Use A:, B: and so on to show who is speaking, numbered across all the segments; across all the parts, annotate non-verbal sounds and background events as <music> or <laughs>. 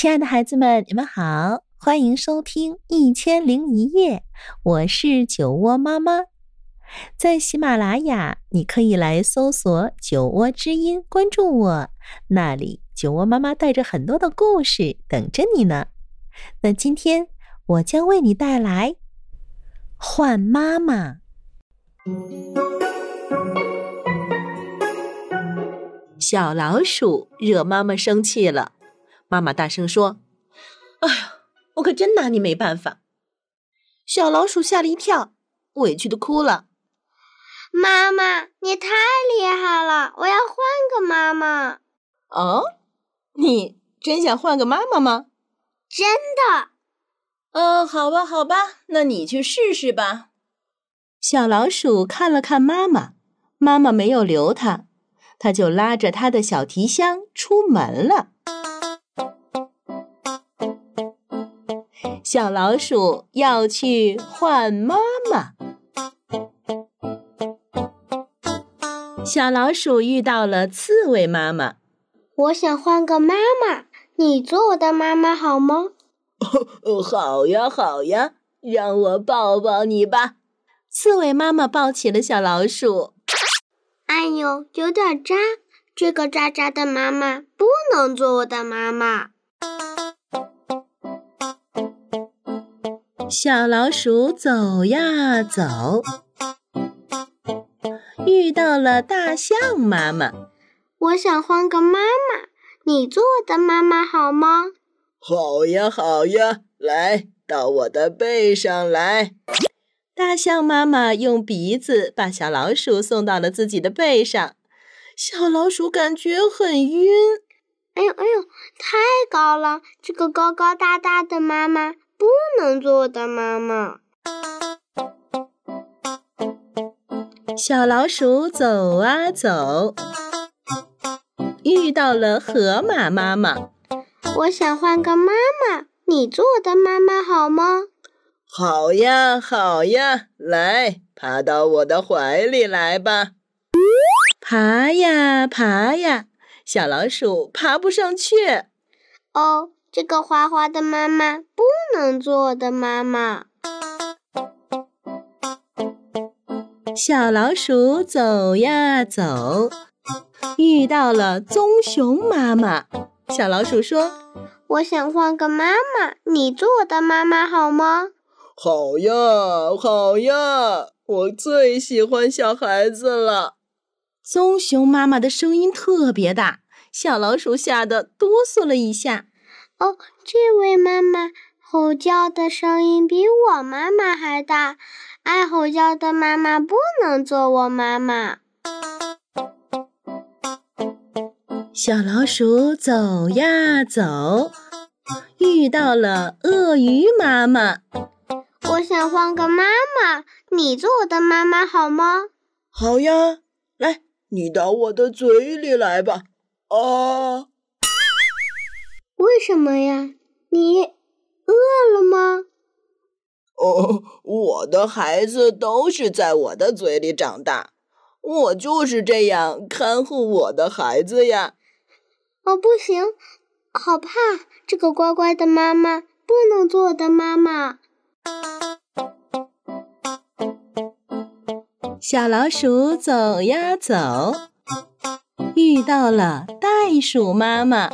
A: 亲爱的孩子们，你们好，欢迎收听《一千零一夜》，我是酒窝妈妈。在喜马拉雅，你可以来搜索“酒窝之音”，关注我，那里酒窝妈妈带着很多的故事等着你呢。那今天我将为你带来《换妈妈》。小老鼠惹妈妈生气了，妈妈大声说：“哎呀，我可真拿你没办法！”小老鼠吓了一跳，委屈的哭了。
B: 妈妈，你太厉害了！我要换个妈妈。
A: 哦，你真想换个妈妈吗？
B: 真的。
A: 嗯，好吧，好吧，那你去试试吧。小老鼠看了看妈妈，妈妈没有留它，它就拉着它的小提箱出门了。小老鼠要去换妈妈。小老鼠遇到了刺猬妈妈，
B: 我想换个妈妈，你做我的妈妈好吗？<laughs>
C: 好呀，好呀，让我抱抱你吧。
A: 刺猬妈妈抱起了小老鼠。
B: 哎呦，有点扎，这个扎扎的妈妈不能做我的妈妈。
A: 小老鼠走呀走。遇到了大象妈妈，
B: 我想换个妈妈，你做我的妈妈好吗？
C: 好呀，好呀，来到我的背上来。
A: 大象妈妈用鼻子把小老鼠送到了自己的背上，小老鼠感觉很晕。
B: 哎呦哎呦，太高了！这个高高大大的妈妈不能做我的妈妈。
A: 小老鼠走啊走，遇到了河马妈妈。
B: 我想换个妈妈，你做我的妈妈好吗？
C: 好呀，好呀，来，爬到我的怀里来吧。
A: 爬呀爬呀，小老鼠爬不上去。
B: 哦，这个滑滑的妈妈不能做我的妈妈。
A: 小老鼠走呀走，遇到了棕熊妈妈。小老鼠说：“
B: 我想换个妈妈，你做我的妈妈好吗？”“
C: 好呀，好呀，我最喜欢小孩子了。”
A: 棕熊妈妈的声音特别大，小老鼠吓得哆嗦了一下。
B: 哦，这位妈妈吼叫的声音比我妈妈还大。爱吼叫的妈妈不能做我妈妈。
A: 小老鼠走呀走，遇到了鳄鱼妈妈。
B: 我想换个妈妈，你做我的妈妈好吗？
C: 好呀，来，你到我的嘴里来吧。啊？
B: 为什么呀？你饿了吗？
C: 哦，我的孩子都是在我的嘴里长大，我就是这样看护我的孩子呀。
B: 哦，不行，好怕！这个乖乖的妈妈不能做我的妈妈。
A: 小老鼠走呀走，遇到了袋鼠妈妈。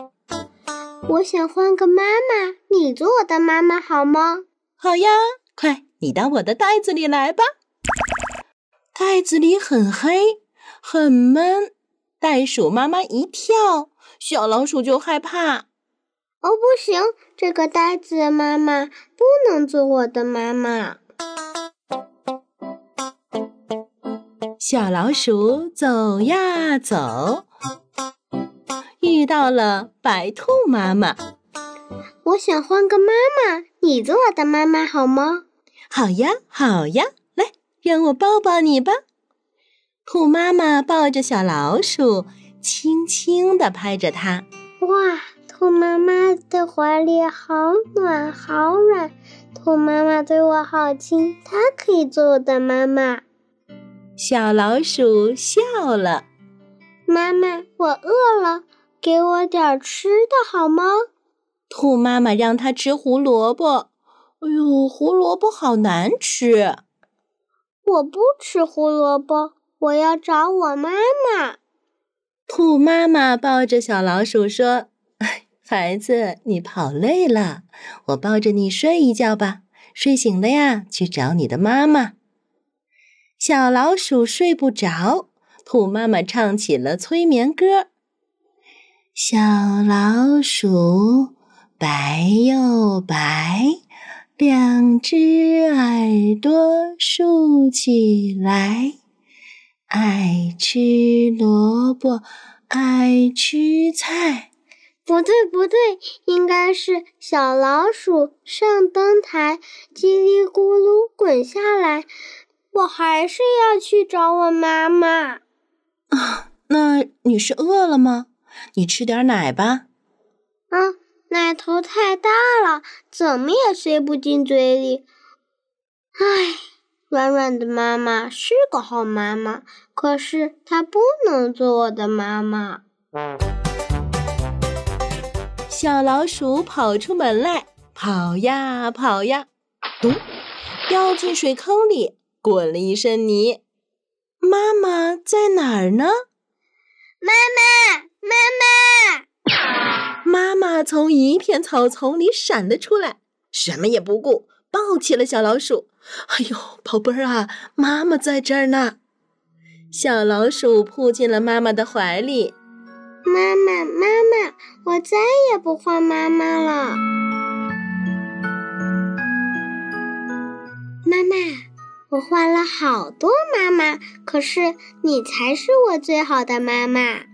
B: 我想换个妈妈，你做我的妈妈好吗？
A: 好呀。快，你到我的袋子里来吧。袋子里很黑，很闷。袋鼠妈妈一跳，小老鼠就害怕。
B: 哦，不行，这个袋子妈妈不能做我的妈妈。
A: 小老鼠走呀走，遇到了白兔妈妈。
B: 我想换个妈妈，你做我的妈妈好吗？
A: 好呀，好呀，来，让我抱抱你吧。兔妈妈抱着小老鼠，轻轻地拍着它。
B: 哇，兔妈妈的怀里好暖，好软。兔妈妈对我好亲，它可以做我的妈妈。
A: 小老鼠笑了。
B: 妈妈，我饿了，给我点吃的好吗？
A: 兔妈妈让它吃胡萝卜。哎呦，胡萝卜好难吃！
B: 我不吃胡萝卜，我要找我妈妈。
A: 兔妈妈抱着小老鼠说：“ <laughs> 孩子，你跑累了，我抱着你睡一觉吧。睡醒了呀，去找你的妈妈。”小老鼠睡不着，兔妈妈唱起了催眠歌：“小老鼠白又白，两只耳朵竖起来。”爱吃萝卜，爱吃菜。
B: 不对，不对，应该是小老鼠上灯台，叽里咕噜滚下来。我还是要去找我妈妈。
A: 啊，那你是饿了吗？你吃点奶吧。
B: 嗯，奶头太大了，怎么也塞不进嘴里。唉。软软的妈妈是个好妈妈，可是她不能做我的妈妈。
A: 小老鼠跑出门来，跑呀跑呀，咚，掉进水坑里，滚了一身泥。妈妈在哪儿呢？
B: 妈妈，妈
A: 妈！妈妈从一片草丛里闪了出来，什么也不顾，抱起了小老鼠。哎呦，宝贝儿啊，妈妈在这儿呢！小老鼠扑进了妈妈的怀里。
B: 妈妈，妈妈，我再也不换妈妈了。妈妈，我换了好多妈妈，可是你才是我最好的妈妈。